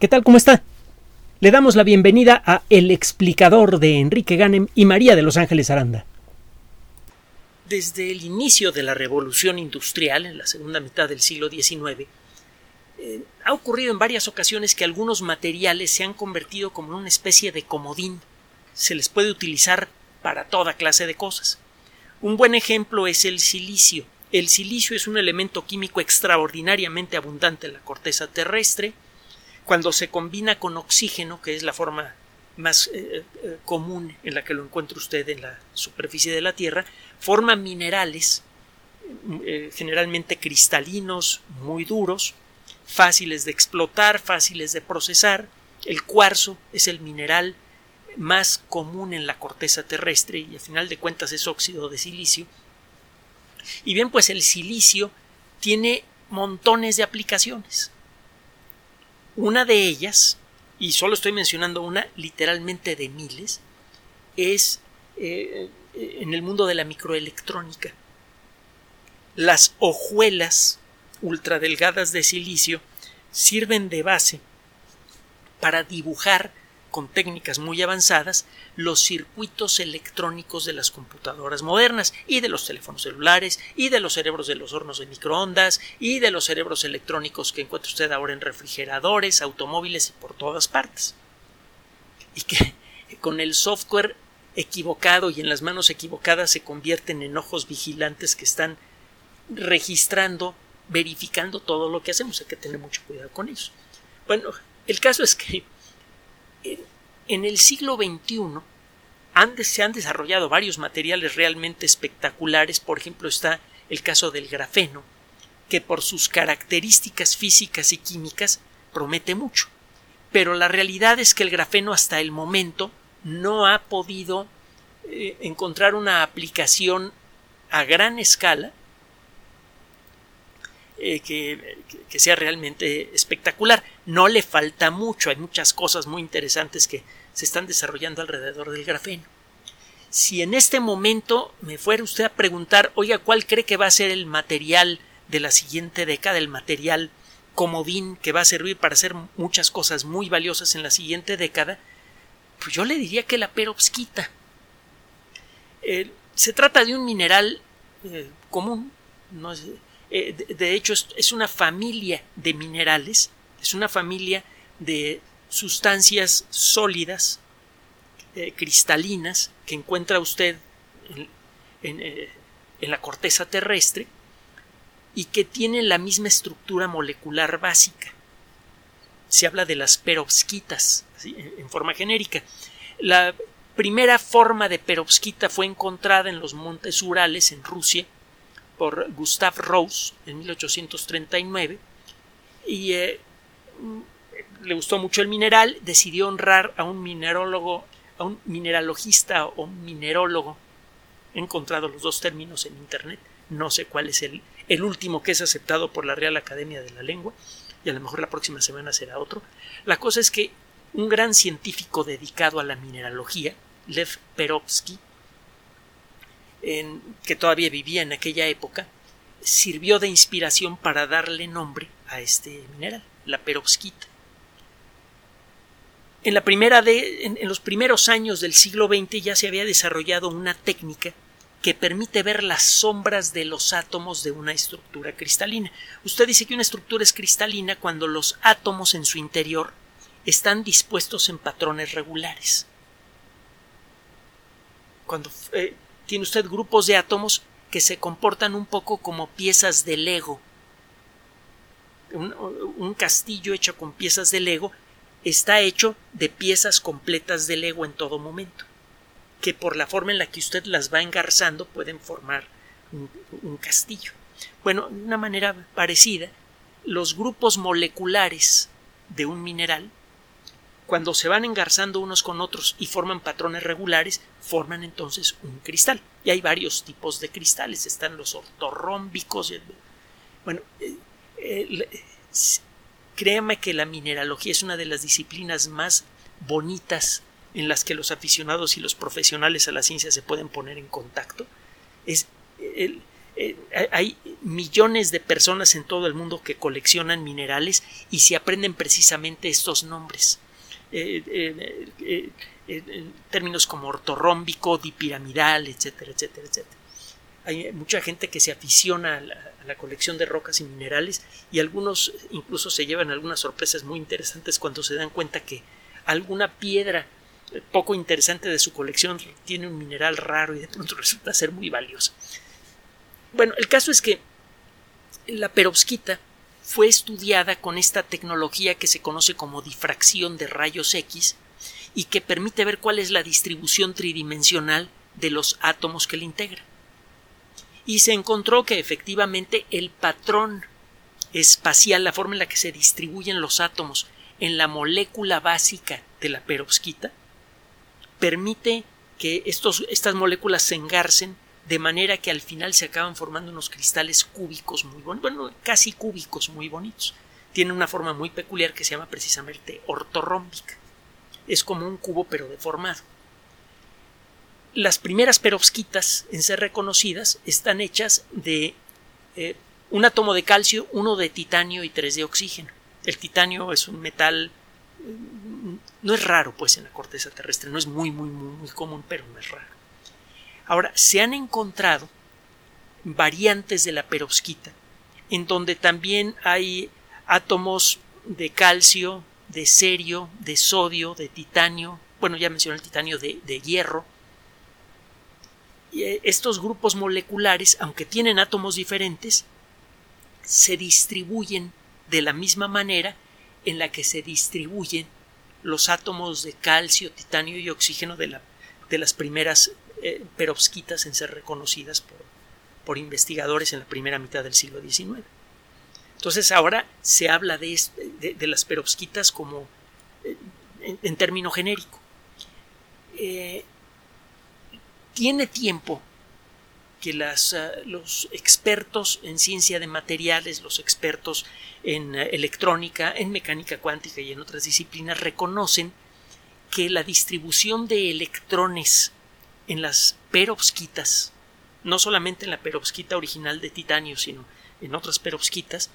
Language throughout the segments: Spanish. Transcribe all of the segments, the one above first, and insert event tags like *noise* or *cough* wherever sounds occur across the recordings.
¿Qué tal? ¿Cómo está? Le damos la bienvenida a El explicador de Enrique Ganem y María de Los Ángeles Aranda. Desde el inicio de la revolución industrial, en la segunda mitad del siglo XIX, eh, ha ocurrido en varias ocasiones que algunos materiales se han convertido como en una especie de comodín. Se les puede utilizar para toda clase de cosas. Un buen ejemplo es el silicio. El silicio es un elemento químico extraordinariamente abundante en la corteza terrestre, cuando se combina con oxígeno, que es la forma más eh, eh, común en la que lo encuentra usted en la superficie de la Tierra, forma minerales eh, generalmente cristalinos, muy duros, fáciles de explotar, fáciles de procesar. El cuarzo es el mineral más común en la corteza terrestre y a final de cuentas es óxido de silicio. Y bien, pues el silicio tiene montones de aplicaciones. Una de ellas, y solo estoy mencionando una literalmente de miles, es eh, en el mundo de la microelectrónica. Las hojuelas ultradelgadas de silicio sirven de base para dibujar con técnicas muy avanzadas los circuitos electrónicos de las computadoras modernas y de los teléfonos celulares y de los cerebros de los hornos de microondas y de los cerebros electrónicos que encuentra usted ahora en refrigeradores, automóviles y por todas partes. Y que con el software equivocado y en las manos equivocadas se convierten en ojos vigilantes que están registrando, verificando todo lo que hacemos. Hay que tener mucho cuidado con eso. Bueno, el caso es que en el siglo XXI se han desarrollado varios materiales realmente espectaculares. Por ejemplo, está el caso del grafeno, que por sus características físicas y químicas promete mucho. Pero la realidad es que el grafeno hasta el momento no ha podido eh, encontrar una aplicación a gran escala eh, que, sea realmente espectacular. No le falta mucho, hay muchas cosas muy interesantes que se están desarrollando alrededor del grafeno. Si en este momento me fuera usted a preguntar, oiga, ¿cuál cree que va a ser el material de la siguiente década, el material comodín que va a servir para hacer muchas cosas muy valiosas en la siguiente década? Pues yo le diría que la perovskita. Eh, se trata de un mineral eh, común, no es, eh, de, hecho es, una familia de minerales, es una familia de sustancias sólidas, eh, cristalinas, que encuentra usted eh, en, la corteza terrestre y que tienen la misma estructura molecular básica. Se habla de las perovskitas en forma genérica. La primera forma de perovskita fue encontrada en los montes Urales en Rusia por Gustav Rose en 1839 y eh, le gustó mucho el mineral, decidió honrar a un minerólogo, a un mineralogista o minerólogo. He encontrado los dos términos en internet, no sé cuál es el, el último que es aceptado por la Real Academia de la Lengua y a lo mejor la próxima semana será otro. La cosa es que un gran científico dedicado a la mineralogía, Lev Perovsky, que todavía vivía en aquella época, sirvió de inspiración para darle nombre a este mineral, la perovskita. En, la primera de, en, los primeros años del siglo XX ya se había desarrollado una técnica que permite ver las sombras de los átomos de una estructura cristalina. Usted dice que una estructura es cristalina cuando los átomos en su interior están dispuestos en patrones regulares. Cuando eh, tiene usted grupos de átomos que se comportan un poco como piezas de Lego. Un, castillo hecho con piezas de Lego está hecho de piezas completas de Lego en todo momento, que por la forma en la que usted las va engarzando pueden formar un, un castillo. Bueno, de una manera parecida, los grupos moleculares de un mineral cuando se van engarzando unos con otros y forman patrones regulares, forman entonces un cristal. Y hay varios tipos de cristales. Están los ortorrómbicos. Bueno, eh, eh, créame que la mineralogía es una de las disciplinas más bonitas en las que los aficionados y los profesionales a la ciencia se pueden poner en contacto. Es, eh, hay millones de personas en todo el mundo que coleccionan minerales y se aprenden precisamente estos nombres. Eh, términos como ortorrómbico, dipiramidal, etcétera, etcétera, etcétera. Hay mucha gente que se aficiona a la, colección de rocas y minerales y algunos incluso se llevan algunas sorpresas muy interesantes cuando se dan cuenta que alguna piedra poco interesante de su colección tiene un mineral raro y de pronto *laughs* resulta ser muy valioso. Bueno, el caso es que la perovskita fue estudiada con esta tecnología que se conoce como difracción de rayos X y que permite ver cuál es la distribución tridimensional de los átomos que la integran. Y se encontró que efectivamente el patrón espacial, la forma en la que se distribuyen los átomos en la molécula básica de la perovskita, permite que estos, estas moléculas se engarcen de manera que al final se acaban formando unos cristales cúbicos muy bonitos, bueno, casi cúbicos muy bonitos. Tiene una forma muy peculiar que se llama precisamente ortorrómbica. Es como un cubo pero deformado. Las primeras perovskitas en ser reconocidas están hechas de eh, un átomo de calcio, uno de titanio y tres de oxígeno. El titanio es un metal no es raro pues en la corteza terrestre, no es muy muy muy, muy común, pero no es raro. Ahora, se han encontrado variantes de la perovskita en donde también hay átomos de calcio, de serio, de sodio, de titanio, bueno, ya mencioné el titanio de, de hierro. Y eh, estos grupos moleculares, aunque tienen átomos diferentes, se distribuyen de la misma manera en la que se distribuyen los átomos de calcio, titanio y oxígeno de, la, de las primeras eh, perovskitas en ser reconocidas por, por, investigadores en la primera mitad del siglo XIX. Entonces ahora se habla de, de, las perovskitas como eh, en, término genérico. Eh, tiene tiempo que las, ah, los expertos en ciencia de materiales, los expertos en eh, electrónica, en mecánica cuántica y en otras disciplinas reconocen que la distribución de electrones en las perovskitas, no solamente en la perovskita original de titanio, sino en otras perovskitas,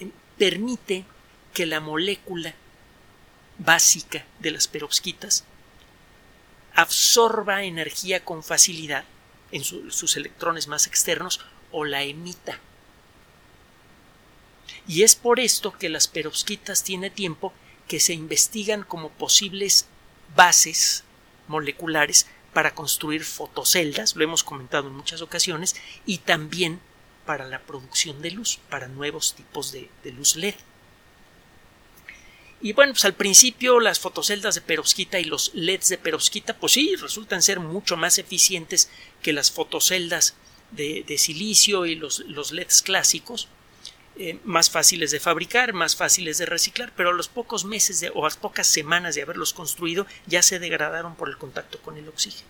eh, permite que la molécula básica de las perovskitas absorba energía con facilidad en sus electrones más externos o la emita. Y es por esto que las perovskitas tiene tiempo que se investigan como posibles bases moleculares para construir fotoceldas, lo hemos comentado en muchas ocasiones, y también para la producción de luz, para nuevos tipos de, luz LED. Y bueno, pues al principio las fotoceldas de perovskita y los LEDs de perovskita, pues sí, resultan ser mucho más eficientes que las fotoceldas de, silicio y los, LEDs clásicos, eh, más fáciles de fabricar, más fáciles de reciclar, pero a los pocos meses de, o a las pocas semanas de haberlos construido ya se degradaron por el contacto con el oxígeno.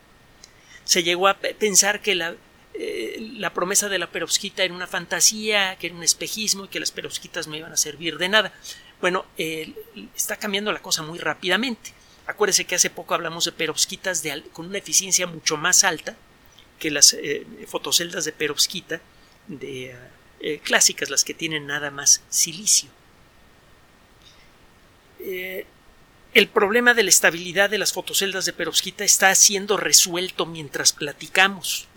Se llegó a pensar que la, eh, la promesa de la perovskita era una fantasía, que era un espejismo y que las perovskitas no iban a servir de nada. Bueno, está cambiando la cosa muy rápidamente. Acuérdese que hace poco hablamos de perovskitas con una eficiencia mucho más alta que las eh, fotoceldas de perovskita de, eh, clásicas, las que tienen nada más silicio. Eh, el problema de la estabilidad de las fotoceldas de perovskita está siendo resuelto mientras platicamos.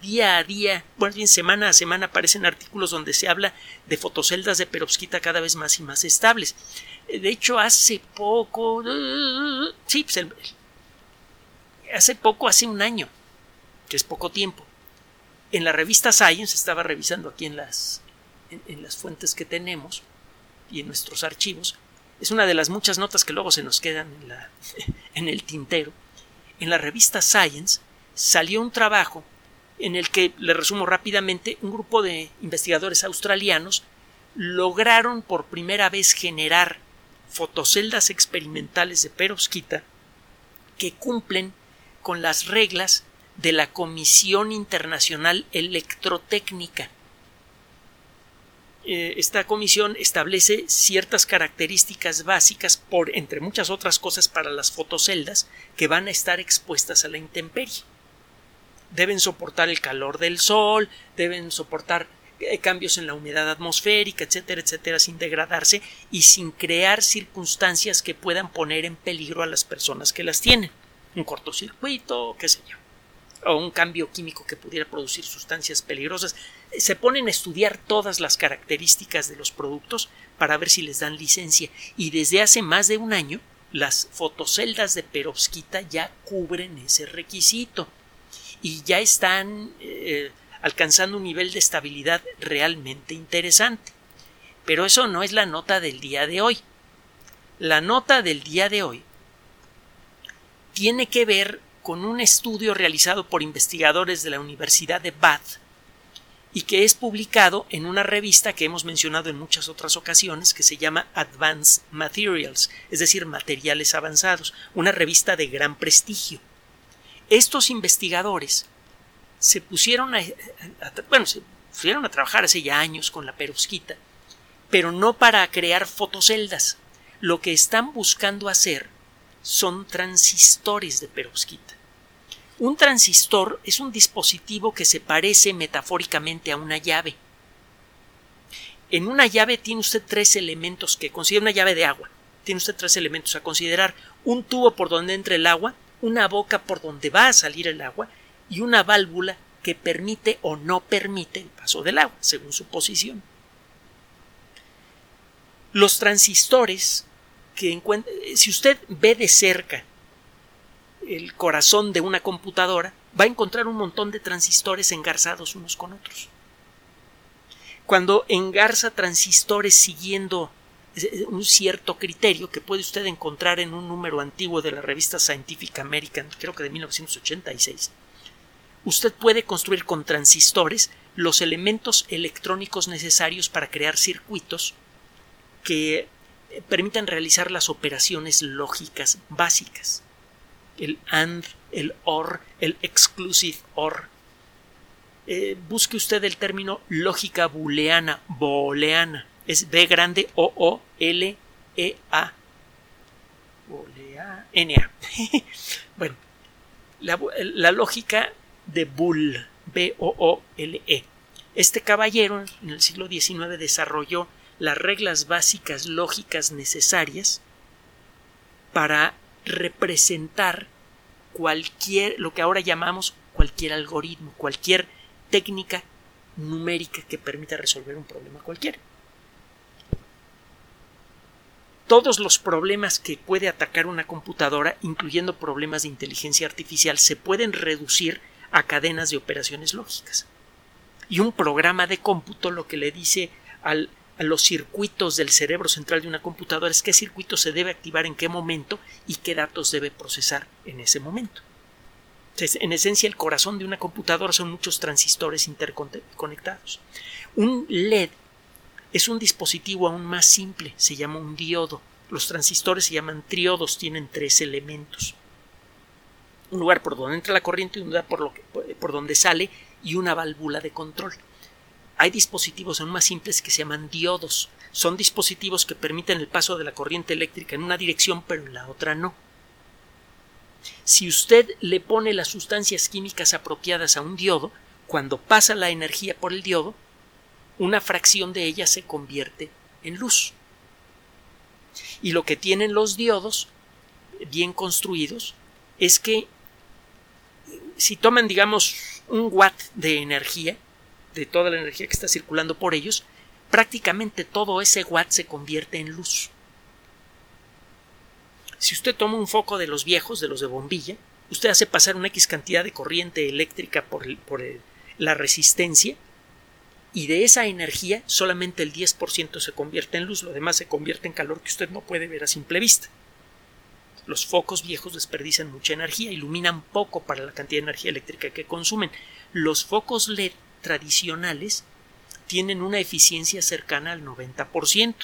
día a día, bueno, bien semana a semana aparecen artículos donde se habla de fotoceldas de perovskita cada vez más y más estables. De hecho, hace poco, pues hace poco, hace un año, que es poco tiempo, en la revista Science, estaba revisando aquí en las, en las fuentes que tenemos y en nuestros archivos, es una de las muchas notas que luego se nos quedan en, la, *laughs* en el tintero. En la revista Science salió un trabajo en el que, le resumo rápidamente, un grupo de investigadores australianos lograron por primera vez generar fotoceldas experimentales de perovskita que cumplen con las reglas de la Comisión Internacional Electrotécnica. Eh, esta comisión establece ciertas características básicas por entre muchas otras cosas para las fotoceldas que van a estar expuestas a la intemperie. deben soportar el calor del sol, deben soportar eh, cambios en la humedad atmosférica, etcétera, etcétera, sin degradarse y sin crear circunstancias que puedan poner en peligro a las personas que las tienen. Un cortocircuito, qué sé yo, o un cambio químico que pudiera producir sustancias peligrosas. Se ponen a estudiar todas las características de los productos para ver si les dan licencia y desde hace más de un año las fotoceldas de perovskita ya cubren ese requisito y ya están eh, alcanzando un nivel de estabilidad realmente interesante. Pero eso no es la nota del día de hoy. La nota del día de hoy tiene que ver con un estudio realizado por investigadores de la Universidad de Bath y que es publicado en una revista que hemos mencionado en muchas otras ocasiones que se llama Advanced Materials, es decir, materiales avanzados, una revista de gran prestigio. Estos investigadores se pusieron a, bueno, se pusieron a trabajar hace ya años con la perovskita, pero no para crear fotoceldas. Lo que están buscando hacer son transistores de perovskita. Un transistor es un dispositivo que se parece metafóricamente a una llave. En una llave tiene usted tres elementos que considera una llave de agua. Tiene usted tres elementos a considerar. Un tubo por donde entra el agua, una boca por donde va a salir el agua y una válvula que permite o no permite el paso del agua, según su posición. Los transistores si usted ve de cerca el corazón de una computadora, va a encontrar un montón de transistores engarzados unos con otros. Cuando engarza transistores siguiendo un cierto criterio que puede usted encontrar en un número antiguo de la revista Scientific American, creo que de 1986, usted puede construir con transistores los elementos electrónicos necesarios para crear circuitos que eh, permitan realizar las operaciones lógicas básicas. El AND, el OR, el exclusive OR. Eh, busque usted el término lógica booleana, booleana. Es B grande O O L E A. N A. *laughs* bueno, la, lógica de Bull, B-O-O-L-E. Este caballero en el siglo XIX desarrolló las reglas básicas lógicas necesarias para representar cualquier, lo que ahora llamamos cualquier algoritmo, cualquier técnica numérica que permita resolver un problema cualquiera. Todos los problemas que puede atacar una computadora, incluyendo problemas de inteligencia artificial, se pueden reducir a cadenas de operaciones lógicas. Y un programa de cómputo lo que le dice al, los circuitos del cerebro central de una computadora es qué circuito se debe activar en qué momento y qué datos debe procesar en ese momento. Entonces, en esencia, el corazón de una computadora son muchos transistores interconectados. Un LED es un dispositivo aún más simple, se llama un diodo. Los transistores se llaman triodos, tienen tres elementos un lugar por donde entra la corriente y un lugar por, lo que, por donde sale y una válvula de control. Hay dispositivos aún más simples que se llaman diodos. Son dispositivos que permiten el paso de la corriente eléctrica en una dirección pero en la otra no. Si usted le pone las sustancias químicas apropiadas a un diodo, cuando pasa la energía por el diodo, una fracción de ella se convierte en luz. Y lo que tienen los diodos, bien construidos, es que si toman, digamos, un watt de energía, de toda la energía que está circulando por ellos, prácticamente todo ese watt se convierte en luz. Si usted toma un foco de los viejos, de los de bombilla, usted hace pasar una X cantidad de corriente eléctrica por, por la resistencia y de esa energía solamente el 10% se convierte en luz, lo demás se convierte en calor que usted no puede ver a simple vista. Los focos viejos desperdician mucha energía, iluminan poco para la cantidad de energía eléctrica que consumen. Los focos LED tradicionales tienen una eficiencia cercana al 90%.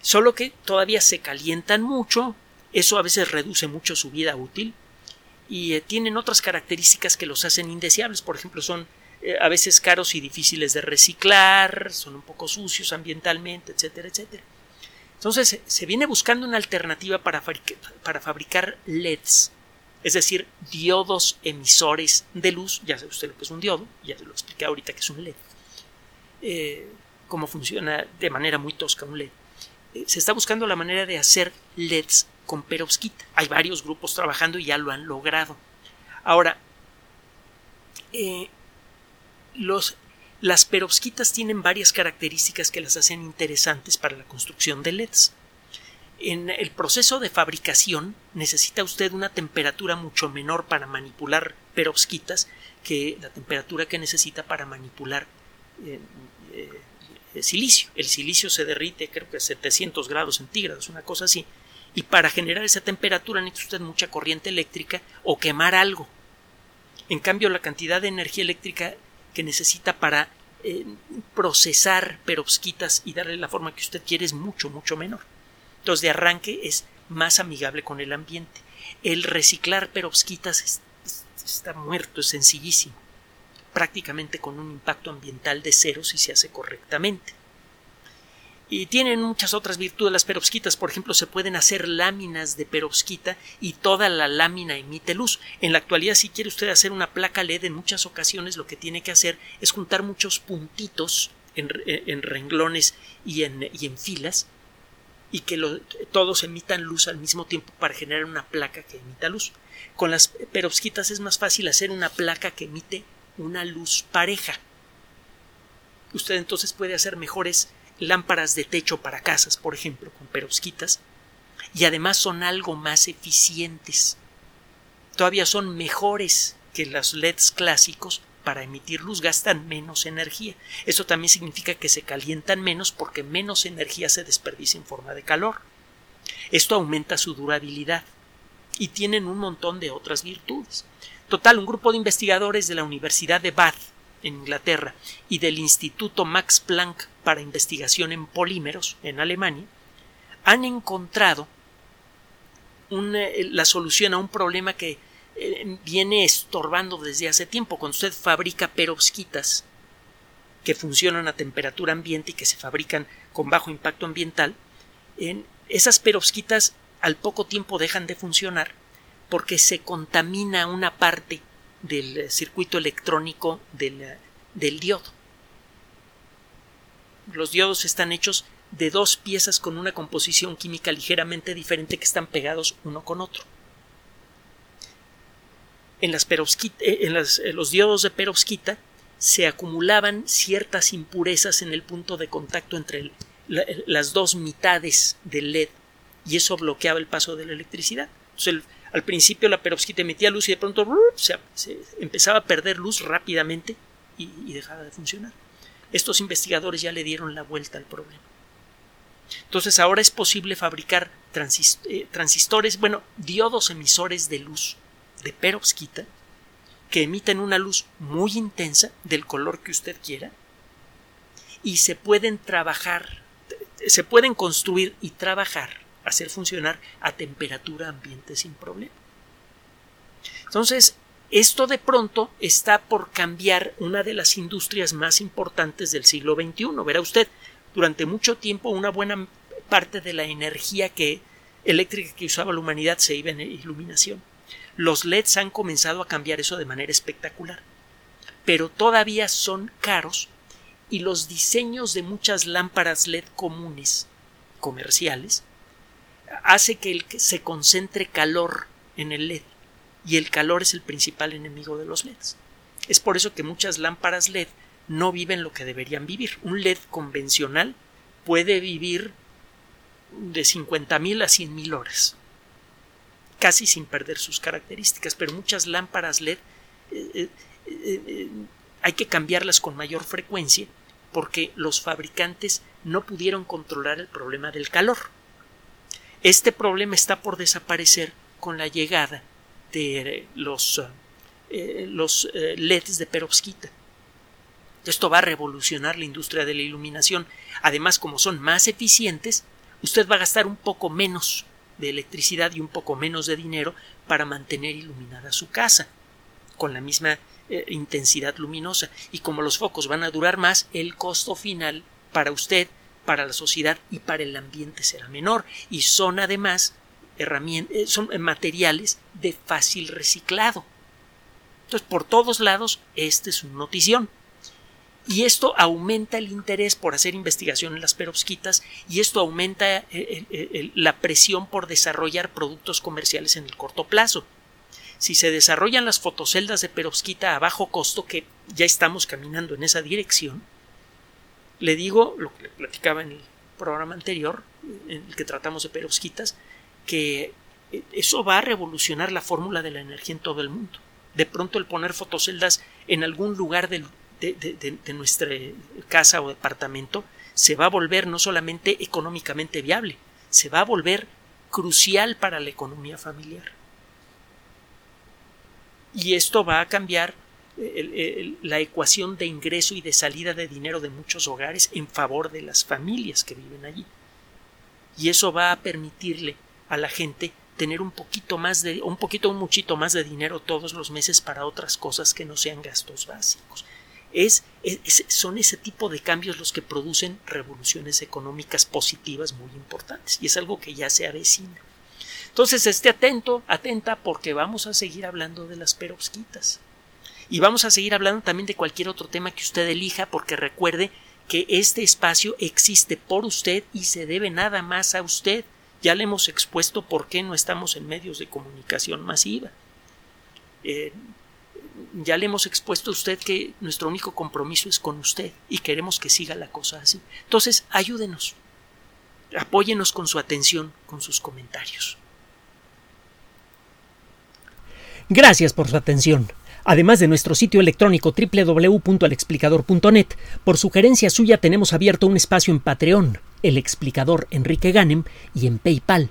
Solo que todavía se calientan mucho, eso a veces reduce mucho su vida útil y eh, tienen otras características que los hacen indeseables. Por ejemplo, son eh, a veces caros y difíciles de reciclar, son un poco sucios ambientalmente, etcétera, etcétera. Entonces se viene buscando una alternativa para, para fabricar LEDs es decir, diodos emisores de luz, ya sabe usted lo que es un diodo, ya se lo expliqué ahorita que es un LED, eh, cómo funciona de manera muy tosca un LED. Eh, se está buscando la manera de hacer LEDs con perovskita. Hay varios grupos trabajando y ya lo han logrado. Ahora, eh, los, las perovskitas tienen varias características que las hacen interesantes para la construcción de LEDs. En el proceso de fabricación necesita usted una temperatura mucho menor para manipular perovskitas que la temperatura que necesita para manipular eh, eh, silicio. El silicio se derrite creo que a 700 grados centígrados, una cosa así. Y para generar esa temperatura necesita usted mucha corriente eléctrica o quemar algo. En cambio, la cantidad de energía eléctrica que necesita para eh, procesar perovskitas y darle la forma que usted quiere es mucho, mucho menor. Entonces, de arranque es más amigable con el ambiente. El reciclar perovskitas está muerto, es sencillísimo, prácticamente con un impacto ambiental de cero si se hace correctamente. Y tienen muchas otras virtudes las perovskitas. Por ejemplo, se pueden hacer láminas de perovskita y toda la lámina emite luz. En la actualidad, si quiere usted hacer una placa LED, en muchas ocasiones lo que tiene que hacer es juntar muchos puntitos en, renglones y en, y en, filas y que todos emitan luz al mismo tiempo para generar una placa que emita luz. Con las perovskitas es más fácil hacer una placa que emite una luz pareja. Usted entonces puede hacer mejores lámparas de techo para casas, por ejemplo, con perovskitas, y además son algo más eficientes. Todavía son mejores que los LEDs clásicos para emitir luz, gastan menos energía. Eso también significa que se calientan menos porque menos energía se desperdicia en forma de calor. Esto aumenta su durabilidad y tienen un montón de otras virtudes. Total, un grupo de investigadores de la Universidad de Bath en Inglaterra y del Instituto Max Planck para Investigación en Polímeros en Alemania, han encontrado eh, la solución a un problema que viene estorbando desde hace tiempo. Cuando usted fabrica perovskitas que funcionan a temperatura ambiente y que se fabrican con bajo impacto ambiental, en esas perovskitas al poco tiempo dejan de funcionar porque se contamina una parte del circuito electrónico del diodo. Los diodos están hechos de dos piezas con una composición química ligeramente diferente que están pegados uno con otro. En, eh, en los diodos de perovskita se acumulaban ciertas impurezas en el punto de contacto entre las dos mitades del LED y eso bloqueaba el paso de la electricidad. al principio la perovskita emitía luz y de pronto se, empezaba a perder luz rápidamente y, dejaba de funcionar. Estos investigadores ya le dieron la vuelta al problema. Entonces ahora es posible fabricar eh, transistores, bueno, diodos emisores de luz de perovskita que emiten una luz muy intensa del color que usted quiera y se pueden trabajar, se pueden construir y trabajar, hacer funcionar a temperatura ambiente sin problema. Entonces, esto de pronto está por cambiar una de las industrias más importantes del siglo XXI. Verá usted, durante mucho tiempo una buena parte de la energía que, eléctrica que usaba la humanidad se iba en iluminación. Los LEDs han comenzado a cambiar eso de manera espectacular. Pero todavía son caros y los diseños de muchas lámparas LED comunes, comerciales, hace que se concentre calor en el LED y el calor es el principal enemigo de los LEDs. Es por eso que muchas lámparas LED no viven lo que deberían vivir. Un LED convencional puede vivir de 50.000 a 100.000 horas, casi sin perder sus características, pero muchas lámparas LED eh, eh, eh, hay que cambiarlas con mayor frecuencia porque los fabricantes no pudieron controlar el problema del calor. Este problema está por desaparecer con la llegada de los, los LEDs de perovskita. Esto va a revolucionar la industria de la iluminación. Además, como son más eficientes, usted va a gastar un poco menos de electricidad y un poco menos de dinero para mantener iluminada su casa con la misma eh, intensidad luminosa. Y como los focos van a durar más, el costo final para usted, para la sociedad y para el ambiente será menor. Y son además herramientas, son materiales de fácil reciclado. Entonces, por todos lados, este es una notición. Y esto aumenta el interés por hacer investigación en las perovskitas y esto aumenta eh, eh, eh, la presión por desarrollar productos comerciales en el corto plazo. Si se desarrollan las fotoceldas de perovskita a bajo costo, que ya estamos caminando en esa dirección, le digo lo que le platicaba en el programa anterior, en el que tratamos de perovskitas, que eso va a revolucionar la fórmula de la energía en todo el mundo. De pronto el poner fotoceldas en algún lugar del, de, nuestra casa o departamento se va a volver no solamente económicamente viable, se va a volver crucial para la economía familiar. Y esto va a cambiar la ecuación de ingreso y de salida de dinero de muchos hogares en favor de las familias que viven allí. Y eso va a permitirle a la gente tener un poquito más de, un poquito, un muchito más de dinero todos los meses para otras cosas que no sean gastos básicos son ese tipo de cambios los que producen revoluciones económicas positivas muy importantes y es algo que ya se avecina. Entonces esté atento, atenta porque vamos a seguir hablando de las perovskitas. Y vamos a seguir hablando también de cualquier otro tema que usted elija porque recuerde que este espacio existe por usted y se debe nada más a usted. Ya le hemos expuesto por qué no estamos en medios de comunicación masiva. Eh, ya le hemos expuesto a usted que nuestro único compromiso es con usted y queremos que siga la cosa así. Entonces, ayúdenos. Apóyenos con su atención, con sus comentarios. Gracias por su atención. Además de nuestro sitio electrónico www.alexplicador.net, por sugerencia suya tenemos abierto un espacio en Patreon, el explicador Enrique Ganem, y en PayPal,